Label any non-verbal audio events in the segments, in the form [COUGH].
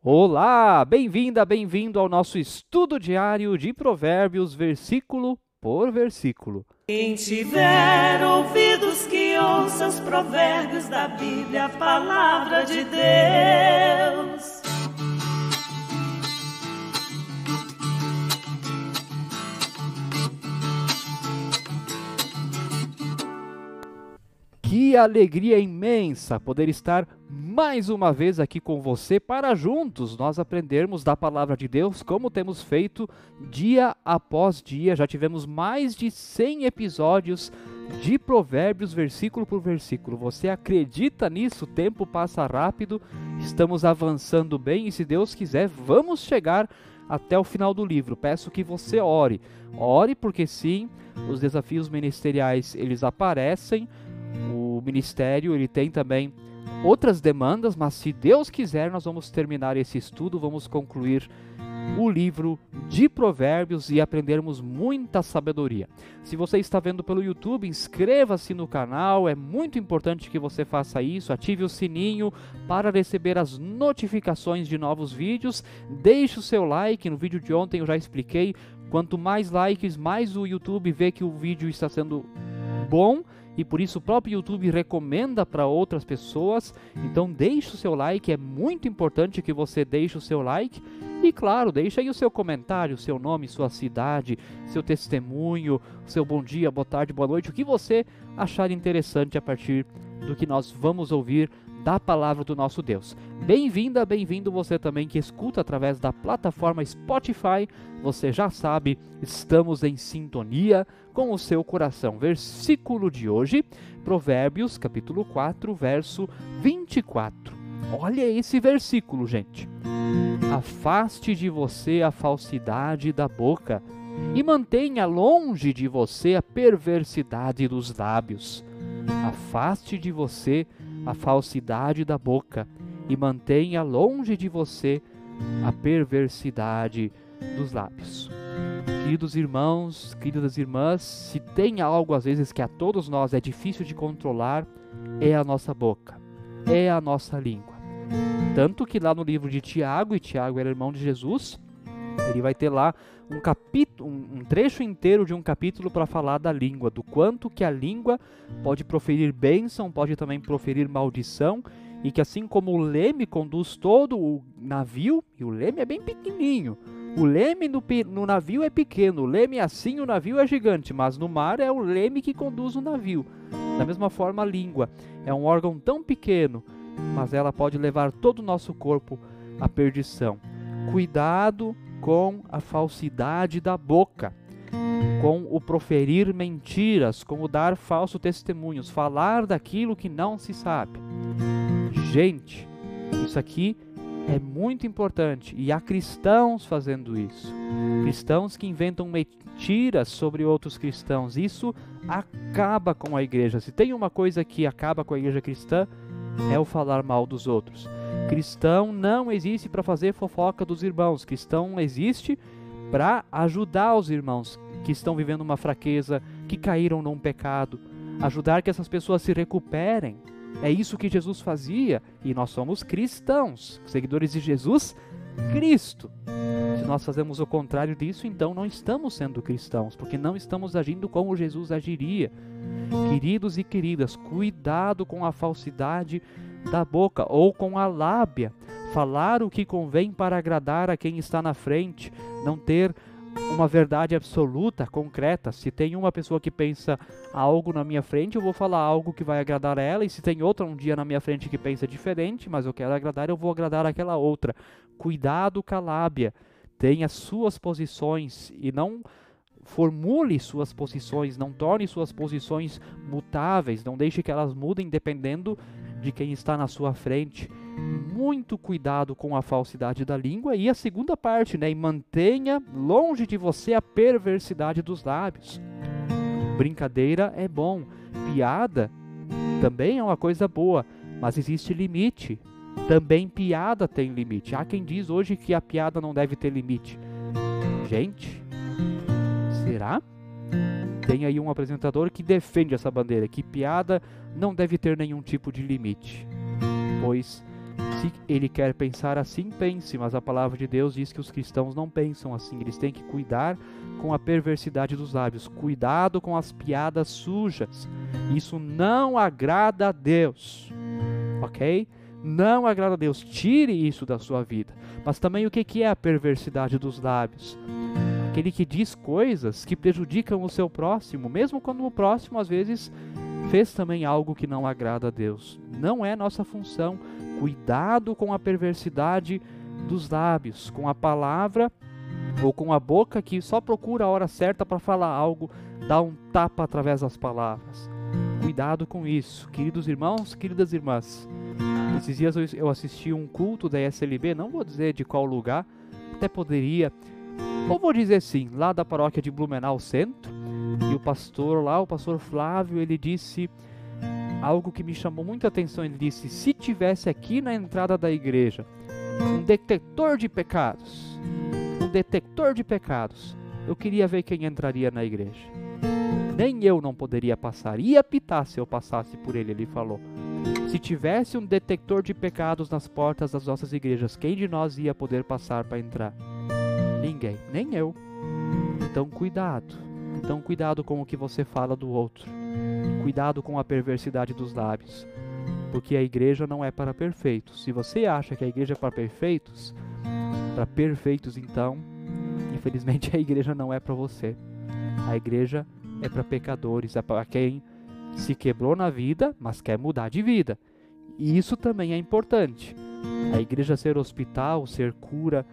Olá, bem-vinda, bem-vindo ao nosso estudo diário de Provérbios, versículo por versículo. Quem tiver ouvidos que ouça os provérbios da Bíblia, a palavra de Deus. Que alegria imensa poder estar mais uma vez aqui com você para juntos nós aprendermos da palavra de Deus, como temos feito dia após dia. Já tivemos mais de 100 episódios de Provérbios, versículo por versículo. Você acredita nisso? O tempo passa rápido, estamos avançando bem e, se Deus quiser, vamos chegar até o final do livro. Peço que você ore. Ore porque sim, os desafios ministeriais eles aparecem o ministério ele tem também outras demandas, mas se Deus quiser, nós vamos terminar esse estudo, vamos concluir o livro de Provérbios e aprendermos muita sabedoria. Se você está vendo pelo YouTube, inscreva-se no canal, é muito importante que você faça isso, ative o sininho para receber as notificações de novos vídeos, deixe o seu like, no vídeo de ontem eu já expliquei, quanto mais likes, mais o YouTube vê que o vídeo está sendo bom e por isso o próprio YouTube recomenda para outras pessoas. Então deixe o seu like, é muito importante que você deixe o seu like. E claro, deixe aí o seu comentário, seu nome, sua cidade, seu testemunho, seu bom dia, boa tarde, boa noite, o que você achar interessante a partir do que nós vamos ouvir da palavra do nosso Deus. Bem-vinda, bem-vindo você também que escuta através da plataforma Spotify. Você já sabe, estamos em sintonia com o seu coração. Versículo de hoje, Provérbios, capítulo 4, verso 24. Olha esse versículo, gente. Afaste de você a falsidade da boca e mantenha longe de você a perversidade dos lábios. Afaste de você a falsidade da boca e mantenha longe de você a perversidade dos lábios. Queridos irmãos, queridas irmãs, se tem algo às vezes que a todos nós é difícil de controlar, é a nossa boca, é a nossa língua. Tanto que lá no livro de Tiago, e Tiago era irmão de Jesus, ele vai ter lá um capítulo, um, trecho inteiro de um capítulo para falar da língua, do quanto que a língua pode proferir bênção, pode também proferir maldição, e que assim como o leme conduz todo o navio, e o leme é bem pequenininho, o leme no, no, navio é pequeno, o leme assim, o navio é gigante, mas no mar é o leme que conduz o navio. Da mesma forma, a língua é um órgão tão pequeno, mas ela pode levar todo o nosso corpo à perdição. Cuidado com a falsidade da boca, com o proferir mentiras, com o dar falso testemunhos, falar daquilo que não se sabe. Gente, isso aqui é muito importante e há cristãos fazendo isso. Cristãos que inventam mentiras sobre outros cristãos. Isso acaba com a igreja. Se tem uma coisa que acaba com a igreja cristã, é o falar mal dos outros. Cristão não existe para fazer fofoca dos irmãos. Cristão existe para ajudar os irmãos que estão vivendo uma fraqueza, que caíram num pecado, ajudar que essas pessoas se recuperem. É isso que Jesus fazia e nós somos cristãos, seguidores de Jesus Cristo. Se nós fazemos o contrário disso, então não estamos sendo cristãos, porque não estamos agindo como Jesus agiria. Queridos e queridas, cuidado com a falsidade da boca ou com a lábia. Falar o que convém para agradar a quem está na frente, não ter uma verdade absoluta, concreta. Se tem uma pessoa que pensa algo na minha frente, eu vou falar algo que vai agradar a ela, e se tem outra um dia na minha frente que pensa diferente, mas eu quero agradar, eu vou agradar aquela outra. Cuidado com a lábia. Tenha suas posições e não formule suas posições, não torne suas posições mutáveis, não deixe que elas mudem dependendo de quem está na sua frente. Muito cuidado com a falsidade da língua. E a segunda parte, né? E mantenha longe de você a perversidade dos lábios. Brincadeira é bom, piada também é uma coisa boa, mas existe limite. Também piada tem limite. Há quem diz hoje que a piada não deve ter limite. Gente, será? Tem aí um apresentador que defende essa bandeira, que piada não deve ter nenhum tipo de limite, pois Se ele quer pensar assim, pense, mas a palavra de Deus diz que os cristãos não pensam assim. Eles têm que cuidar com a perversidade dos lábios, cuidado com as piadas sujas. Isso não agrada a Deus, ok? Não agrada a Deus. Tire isso da sua vida. Mas também o que é a perversidade dos lábios? Aquele que diz coisas que prejudicam o seu próximo, mesmo quando o próximo às vezes fez também algo que não agrada a Deus. Não é nossa função. Cuidado com a perversidade dos lábios, com a palavra ou com a boca que só procura a hora certa para falar algo, dá um tapa através das palavras. Cuidado com isso, queridos irmãos, queridas irmãs. Esses dias eu assisti um culto da SLB, não vou dizer de qual lugar, até poderia, ou vou dizer sim, lá da paróquia de Blumenau Centro, e o pastor lá, o pastor Flávio, ele disse algo que me chamou muita atenção. Ele disse: se tivesse aqui na entrada da igreja um detector de pecados, um detector de pecados, eu queria ver quem entraria na igreja. Nem eu não poderia passar, ia pitar se eu passasse por ele, ele falou. Se tivesse um detector de pecados nas portas das nossas igrejas, quem de nós ia poder passar para entrar? Ninguém, nem eu. Então, cuidado. Então, cuidado com o que você fala do outro. Cuidado com a perversidade dos lábios. Porque a igreja não é para perfeitos. Se você acha que a igreja é para perfeitos, para perfeitos, então, infelizmente [LAUGHS] a igreja não é para você. A igreja é para pecadores, é para quem se quebrou na vida, mas quer mudar de vida. E isso também é importante. A igreja ser hospital, ser cura,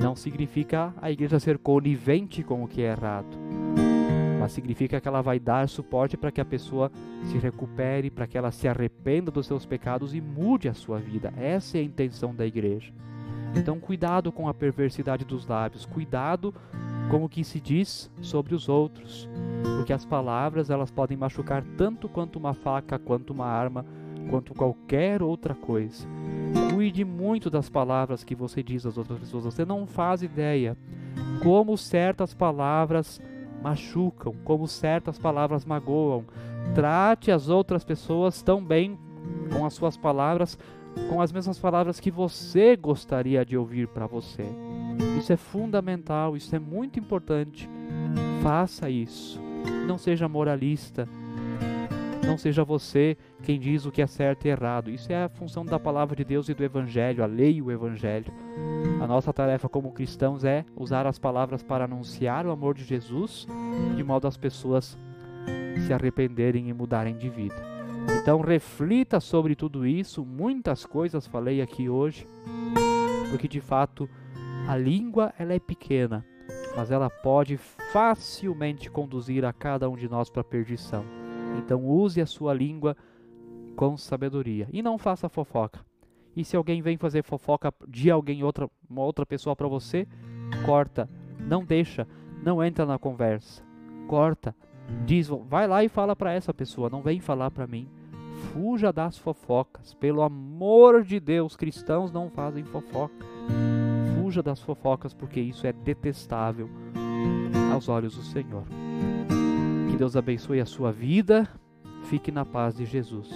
não significa a igreja ser conivente com o que é errado mas significa que ela vai dar suporte para que a pessoa se recupere, para que ela se arrependa dos seus pecados e mude a sua vida. Essa é a intenção da igreja. Então, cuidado com a perversidade dos lábios, cuidado com o que se diz sobre os outros, porque as palavras elas podem machucar tanto quanto uma faca, quanto uma arma, quanto qualquer outra coisa. Cuide muito das palavras que você diz às outras pessoas. Você não faz ideia como certas palavras machucam, como certas palavras magoam. Trate as outras pessoas tão bem com as suas palavras, com as mesmas palavras que você gostaria de ouvir para você. Isso é fundamental, isso é muito importante. Faça isso. Não seja moralista. Não seja você quem diz o que é certo e errado. Isso é a função da palavra de Deus e do Evangelho, a lei e o Evangelho. A nossa tarefa como cristãos é usar as palavras para anunciar o amor de Jesus, de modo as pessoas se arrependerem e mudarem de vida. Então reflita sobre tudo isso, muitas coisas falei aqui hoje, porque de fato a língua ela é pequena, mas ela pode facilmente conduzir a cada um de nós para a perdição. Então use a sua língua com sabedoria e não faça fofoca. E se alguém vem fazer fofoca de alguém, outra, uma outra pessoa para você, corta, não deixa, não entra na conversa. Corta, diz, vai lá e fala para essa pessoa, não vem falar para mim. Fuja das fofocas, pelo amor de Deus, cristãos não fazem fofoca. Fuja das fofocas, porque isso é detestável aos olhos do Senhor. Deus abençoe a sua vida. Fique na paz de Jesus.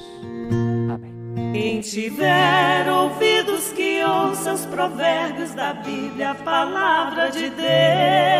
Amém. Quem tiver ouvidos que ouça os provérbios da Bíblia, a palavra de Deus.